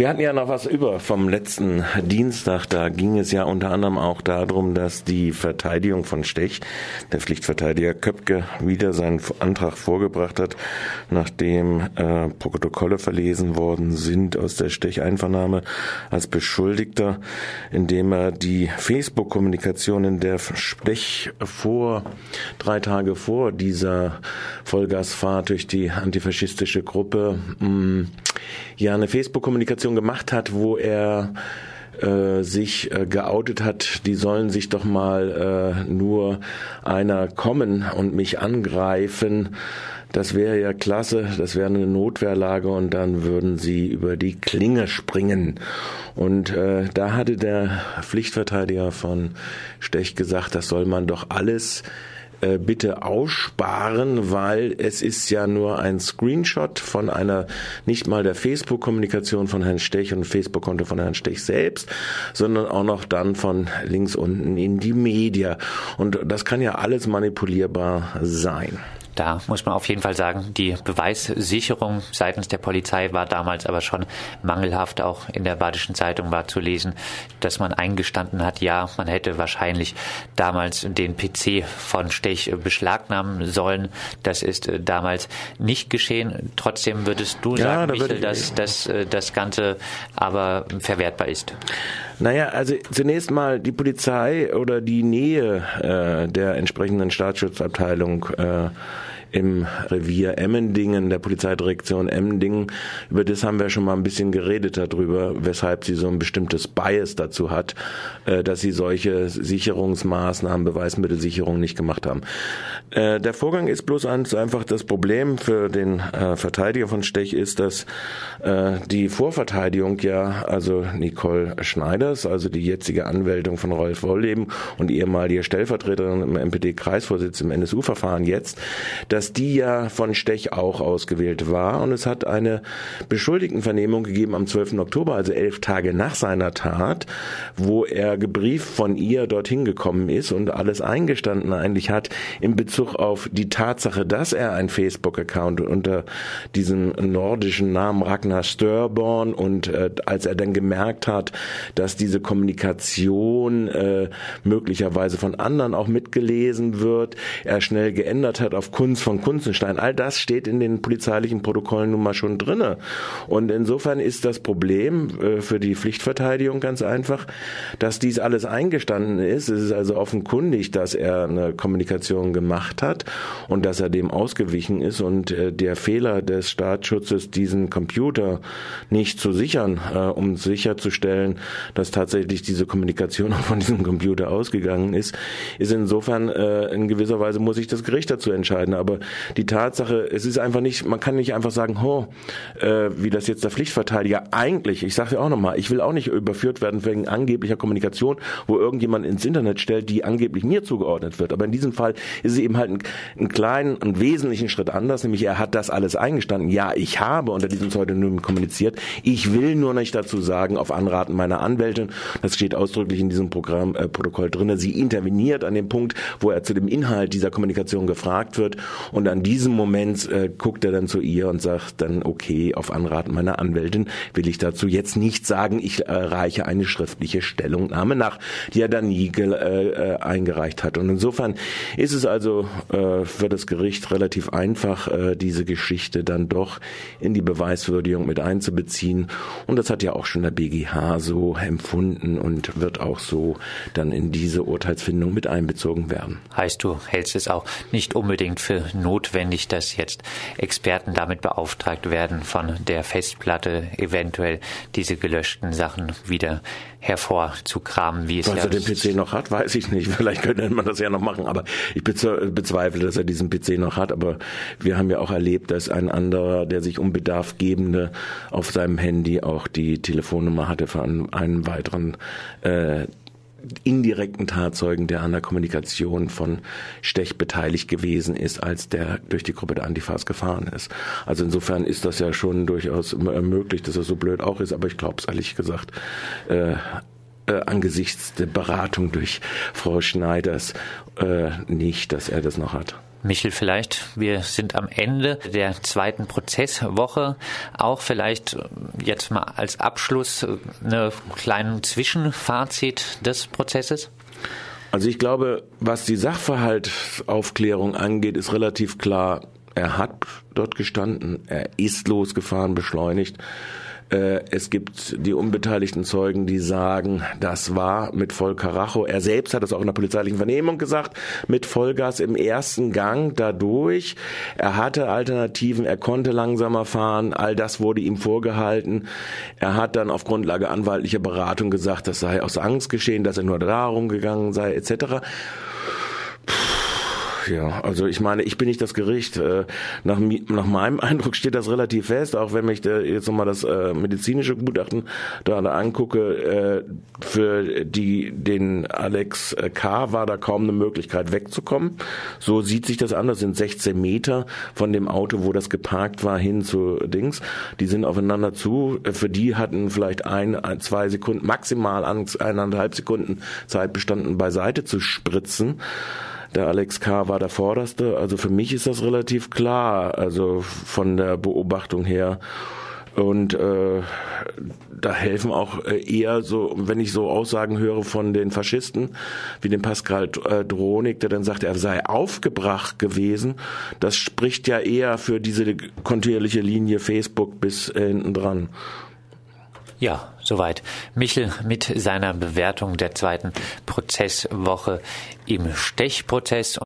Wir hatten ja noch was über vom letzten Dienstag. Da ging es ja unter anderem auch darum, dass die Verteidigung von Stech, der Pflichtverteidiger Köpke, wieder seinen Antrag vorgebracht hat, nachdem äh, Protokolle verlesen worden sind aus der Stech-Einvernahme als Beschuldigter, indem er die Facebook-Kommunikation in der Stech vor drei Tage vor dieser Vollgasfahrt durch die antifaschistische Gruppe mh, mm, ja eine Facebook-Kommunikation gemacht hat, wo er äh, sich äh, geoutet hat, die sollen sich doch mal äh, nur einer kommen und mich angreifen. Das wäre ja klasse, das wäre eine Notwehrlage und dann würden sie über die Klinge springen. Und äh, da hatte der Pflichtverteidiger von Stech gesagt, das soll man doch alles äh, bitte aussparen, weil es ist ja nur ein Screenshot von einer, nicht mal der Facebook-Kommunikation von Herrn Stech und Facebook-Konto von Herrn Stech selbst, sondern auch noch dann von links unten in die Media. Und das kann ja alles manipulierbar sein. Da muss man auf jeden Fall sagen, die Beweissicherung seitens der Polizei war damals aber schon mangelhaft. Auch in der Badischen Zeitung war zu lesen, dass man eingestanden hat, ja, man hätte wahrscheinlich damals den PC von Stech beschlagnahmen sollen. Das ist äh, damals nicht geschehen. Trotzdem würdest du ja, sagen, da Michael, dass, dass äh, das Ganze aber verwertbar ist. Naja, also zunächst mal die Polizei oder die Nähe äh, der entsprechenden Staatsschutzabteilung äh, im Revier Emmendingen, der Polizeidirektion Emmendingen. Über das haben wir schon mal ein bisschen geredet darüber, weshalb sie so ein bestimmtes Bias dazu hat, äh, dass sie solche Sicherungsmaßnahmen, Beweismittelsicherung nicht gemacht haben. Äh, der Vorgang ist bloß einfach das Problem für den äh, Verteidiger von Stech ist, dass die Vorverteidigung ja, also Nicole Schneiders, also die jetzige Anwältin von Rolf Wolleben und ehemalige Stellvertreterin im MPD-Kreisvorsitz im NSU-Verfahren jetzt, dass dass die ja von Stech auch ausgewählt war. Und es hat eine Beschuldigtenvernehmung gegeben am 12. Oktober, also elf Tage nach seiner Tat, wo er gebrieft von ihr dorthin gekommen ist und alles eingestanden eigentlich hat in Bezug auf die Tatsache, dass er ein Facebook-Account unter diesem nordischen Namen Ragnar Störborn und äh, als er dann gemerkt hat, dass diese Kommunikation äh, möglicherweise von anderen auch mitgelesen wird, er schnell geändert hat auf Kunst von Kunzenstein, all das steht in den polizeilichen Protokollen nun mal schon drinne. Und insofern ist das Problem äh, für die Pflichtverteidigung ganz einfach, dass dies alles eingestanden ist. Es ist also offenkundig, dass er eine Kommunikation gemacht hat und dass er dem ausgewichen ist und äh, der Fehler des Staatsschutzes, diesen Computer nicht zu sichern, äh, um sicherzustellen, dass tatsächlich diese Kommunikation auch von diesem Computer ausgegangen ist, ist insofern in gewisser Weise muss sich das Gericht dazu entscheiden. Aber die Tatsache, es ist einfach nicht, man kann nicht einfach sagen, ho, äh, wie das jetzt der Pflichtverteidiger eigentlich, ich sage ja auch nochmal, ich will auch nicht überführt werden wegen angeblicher Kommunikation, wo irgendjemand ins Internet stellt, die angeblich mir zugeordnet wird. Aber in diesem Fall ist es eben halt ein, ein kleinen, einen wesentlichen Schritt anders, nämlich er hat das alles eingestanden. Ja, ich habe unter diesem Pseudonym kommuniziert. Ich will nur nicht dazu sagen, auf Anraten meiner Anwältin, das steht ausdrücklich in diesem Programm, äh, Protokoll drinne, sie interveniert an dem Punkt, wo er zu dem Inhalt dieser Kommunikation gefragt wird und an diesem Moment äh, guckt er dann zu ihr und sagt dann, okay, auf Anraten meiner Anwältin will ich dazu jetzt nicht sagen, ich äh, reiche eine schriftliche Stellungnahme nach, die er dann nie äh, äh, eingereicht hat. Und insofern ist es also äh, für das Gericht relativ einfach, äh, diese Geschichte dann doch in die Beweiswürdigung mit einzubeziehen. Und das hat ja auch schon der BGH so empfunden und wird auch so dann in diese Urteilsfindung mit einbezogen werden. Heißt du, hältst es auch nicht unbedingt für notwendig, dass jetzt Experten damit beauftragt werden, von der Festplatte eventuell diese gelöschten Sachen wieder hervorzukramen, wie es Falls ja er den PC noch hat, weiß ich nicht. Vielleicht könnte man das ja noch machen, aber ich bezweifle, dass er diesen PC noch hat. Aber wir haben ja auch erlebt, dass ein anderer, der sich um Bedarf gebende, auf seinem Handy auch die Telefonnummer hatte für einen, einen weiteren äh, indirekten Tatzeugen, der an der Kommunikation von Stech beteiligt gewesen ist, als der durch die Gruppe der Antifas gefahren ist. Also insofern ist das ja schon durchaus möglich, dass er so blöd auch ist, aber ich glaube es ehrlich gesagt. Äh, äh, angesichts der Beratung durch Frau Schneiders äh, nicht, dass er das noch hat. Michel, vielleicht, wir sind am Ende der zweiten Prozesswoche. Auch vielleicht jetzt mal als Abschluss eine kleinen Zwischenfazit des Prozesses? Also ich glaube, was die Sachverhaltsaufklärung angeht, ist relativ klar. Er hat dort gestanden, er ist losgefahren, beschleunigt. Äh, es gibt die unbeteiligten Zeugen, die sagen, das war mit Vollkaracho. Er selbst hat es auch in der polizeilichen Vernehmung gesagt, mit Vollgas im ersten Gang dadurch. Er hatte Alternativen, er konnte langsamer fahren, all das wurde ihm vorgehalten. Er hat dann auf Grundlage anwaltlicher Beratung gesagt, das sei aus Angst geschehen, dass er nur darum gegangen sei, etc. Ja, also ich meine, ich bin nicht das Gericht. Äh, nach, nach meinem Eindruck steht das relativ fest, auch wenn ich jetzt nochmal das äh, medizinische Gutachten da, angucke. Äh, für die, den Alex K. war da kaum eine Möglichkeit wegzukommen. So sieht sich das an. Das sind 16 Meter von dem Auto, wo das geparkt war, hin zu Dings. Die sind aufeinander zu. Für die hatten vielleicht ein zwei Sekunden, maximal eineinhalb Sekunden Zeit bestanden, beiseite zu spritzen. Der Alex K. war der Vorderste. Also für mich ist das relativ klar, also von der Beobachtung her. Und äh, da helfen auch äh, eher so, wenn ich so Aussagen höre von den Faschisten, wie dem Pascal äh, Dronik, der dann sagt, er sei aufgebracht gewesen. Das spricht ja eher für diese kontinuierliche Linie Facebook bis hinten dran. Ja, soweit. Michel mit seiner Bewertung der zweiten Prozesswoche im Stechprozess.